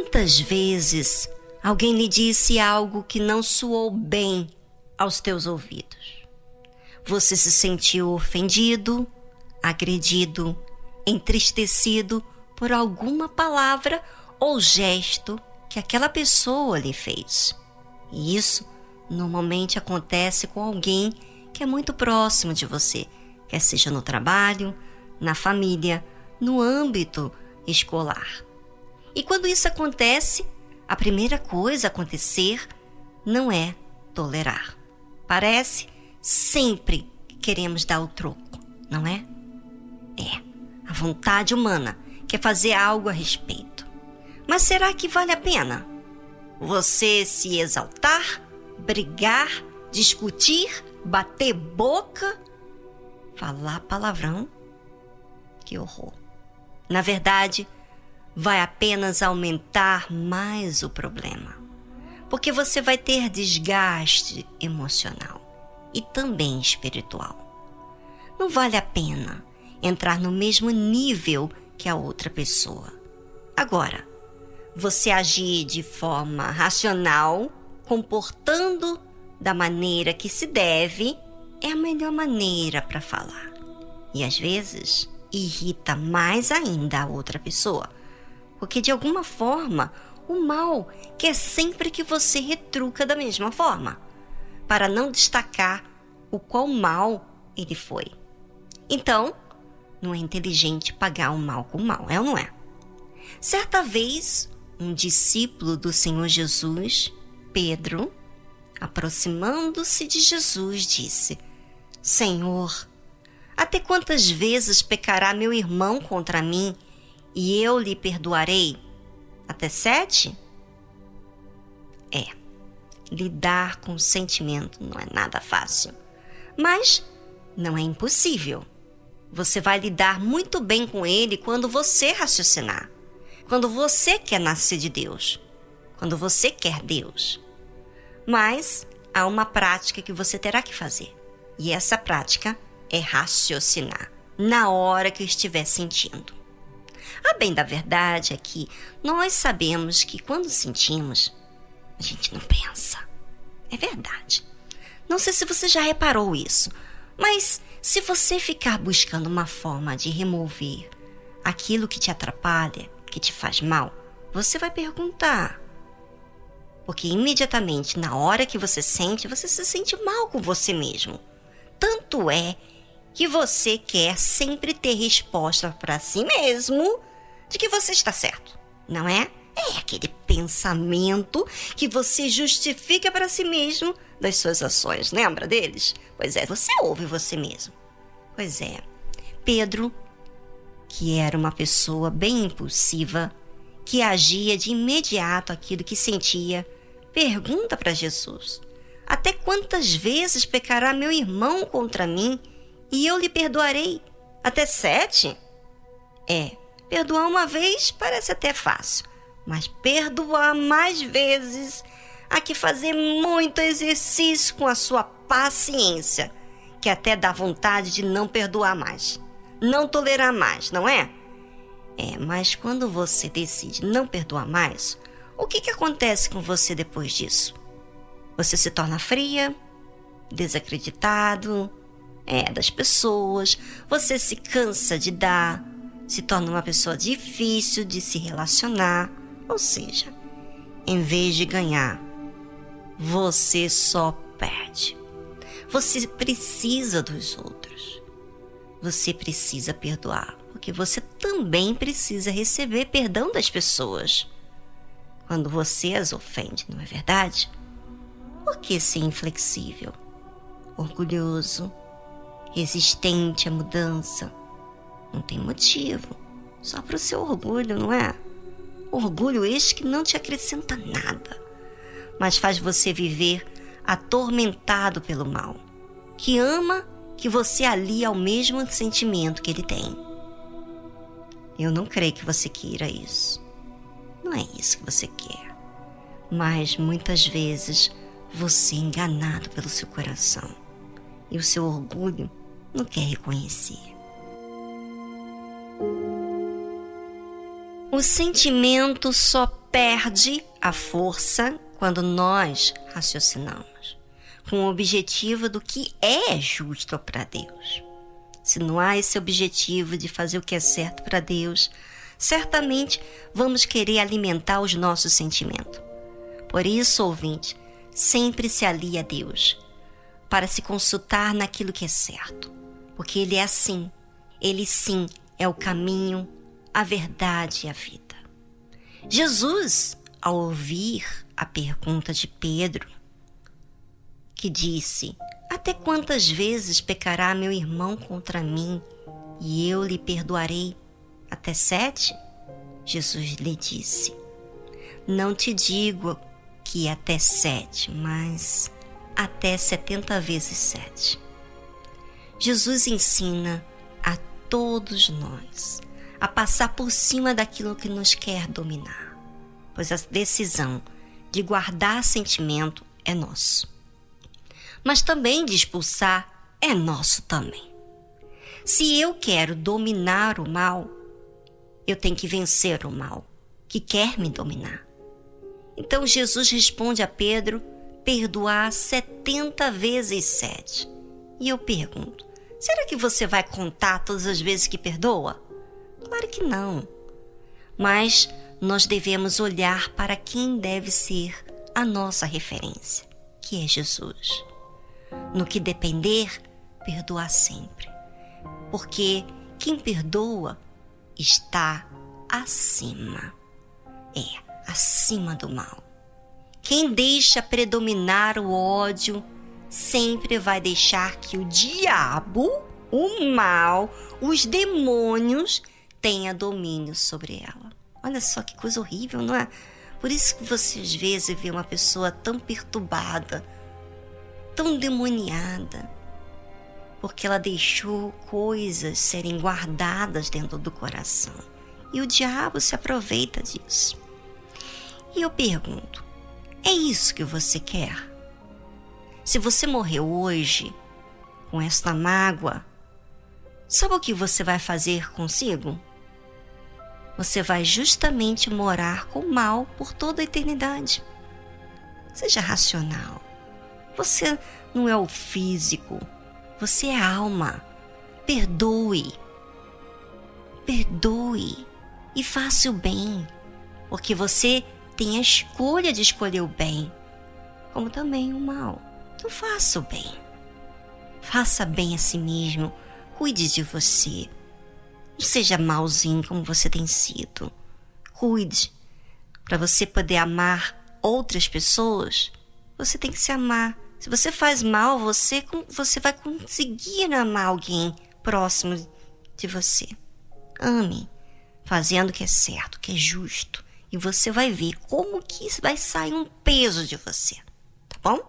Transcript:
Quantas vezes alguém lhe disse algo que não soou bem aos teus ouvidos? Você se sentiu ofendido, agredido, entristecido por alguma palavra ou gesto que aquela pessoa lhe fez. E isso normalmente acontece com alguém que é muito próximo de você, quer seja no trabalho, na família, no âmbito escolar. E quando isso acontece, a primeira coisa a acontecer não é tolerar. Parece sempre que queremos dar o troco, não é? É, a vontade humana quer fazer algo a respeito. Mas será que vale a pena? Você se exaltar, brigar, discutir, bater boca, falar palavrão? Que horror. Na verdade, vai apenas aumentar mais o problema. Porque você vai ter desgaste emocional e também espiritual. Não vale a pena entrar no mesmo nível que a outra pessoa. Agora, você agir de forma racional, comportando da maneira que se deve, é a melhor maneira para falar. E às vezes irrita mais ainda a outra pessoa, porque de alguma forma o mal quer sempre que você retruca da mesma forma, para não destacar o qual mal ele foi. Então, não é inteligente pagar o mal com o mal, é ou não é? Certa vez, um discípulo do Senhor Jesus, Pedro, aproximando-se de Jesus, disse: Senhor, até quantas vezes pecará meu irmão contra mim e eu lhe perdoarei? Até sete? É, lidar com o sentimento não é nada fácil, mas não é impossível. Você vai lidar muito bem com ele quando você raciocinar, quando você quer nascer de Deus, quando você quer Deus. Mas há uma prática que você terá que fazer, e essa prática é raciocinar na hora que estiver sentindo. A bem da verdade é que nós sabemos que quando sentimos, a gente não pensa. É verdade. Não sei se você já reparou isso, mas se você ficar buscando uma forma de remover aquilo que te atrapalha, que te faz mal, você vai perguntar. Porque imediatamente, na hora que você sente, você se sente mal com você mesmo. Tanto é que você quer sempre ter resposta para si mesmo de que você está certo, não é? É aquele pensamento que você justifica para si mesmo das suas ações. Lembra deles? Pois é, você ouve você mesmo. Pois é, Pedro, que era uma pessoa bem impulsiva, que agia de imediato aquilo que sentia, pergunta para Jesus: Até quantas vezes pecará meu irmão contra mim e eu lhe perdoarei? Até sete? É, perdoar uma vez parece até fácil, mas perdoar mais vezes há que fazer muito exercício com a sua paciência, que até dá vontade de não perdoar mais, não tolerar mais, não é? É, mas quando você decide não perdoar mais, o que, que acontece com você depois disso? Você se torna fria, desacreditado, é, das pessoas, você se cansa de dar, se torna uma pessoa difícil de se relacionar, ou seja, em vez de ganhar, você só perde. Você precisa dos outros. Você precisa perdoar, porque você também precisa receber perdão das pessoas. Quando você as ofende, não é verdade? Por que ser inflexível, orgulhoso, resistente à mudança? Não tem motivo, só para o seu orgulho, não é? Orgulho este que não te acrescenta nada, mas faz você viver atormentado pelo mal, que ama que você alia ao mesmo sentimento que ele tem. Eu não creio que você queira isso. Não é isso que você quer. Mas muitas vezes você é enganado pelo seu coração e o seu orgulho não quer reconhecer. O sentimento só perde a força quando nós raciocinamos com o objetivo do que é justo para Deus. Se não há esse objetivo de fazer o que é certo para Deus, certamente vamos querer alimentar os nossos sentimentos. Por isso, ouvinte, sempre se alie a Deus para se consultar naquilo que é certo, porque Ele é assim. Ele sim é o caminho, a verdade e a vida. Jesus, ao ouvir a pergunta de Pedro, que disse: Até quantas vezes pecará meu irmão contra mim e eu lhe perdoarei? Até sete? Jesus lhe disse: Não te digo que até sete, mas até setenta vezes sete. Jesus ensina a todos nós a passar por cima daquilo que nos quer dominar, pois a decisão de guardar sentimento é nosso mas também de expulsar é nosso também. Se eu quero dominar o mal, eu tenho que vencer o mal que quer me dominar. Então Jesus responde a Pedro: perdoar setenta vezes sete. E eu pergunto: será que você vai contar todas as vezes que perdoa? Claro que não. Mas nós devemos olhar para quem deve ser a nossa referência, que é Jesus. No que depender, perdoar sempre. Porque quem perdoa está acima. É, acima do mal. Quem deixa predominar o ódio sempre vai deixar que o diabo, o mal, os demônios tenha domínio sobre ela. Olha só que coisa horrível, não é? Por isso que você às vezes vê uma pessoa tão perturbada, tão demoniada, porque ela deixou coisas serem guardadas dentro do coração. E o diabo se aproveita disso. E eu pergunto: é isso que você quer? Se você morreu hoje com esta mágoa, sabe o que você vai fazer consigo? Você vai justamente morar com o mal por toda a eternidade. Seja racional. Você não é o físico, você é a alma. Perdoe. Perdoe e faça o bem, porque você tem a escolha de escolher o bem, como também o mal. Então faça o bem. Faça bem a si mesmo. Cuide de você. Não seja malzinho como você tem sido. Cuide. Para você poder amar outras pessoas, você tem que se amar se você faz mal, você, você vai conseguir amar alguém próximo de você. Ame, fazendo o que é certo, o que é justo. E você vai ver como que vai sair um peso de você. Tá bom?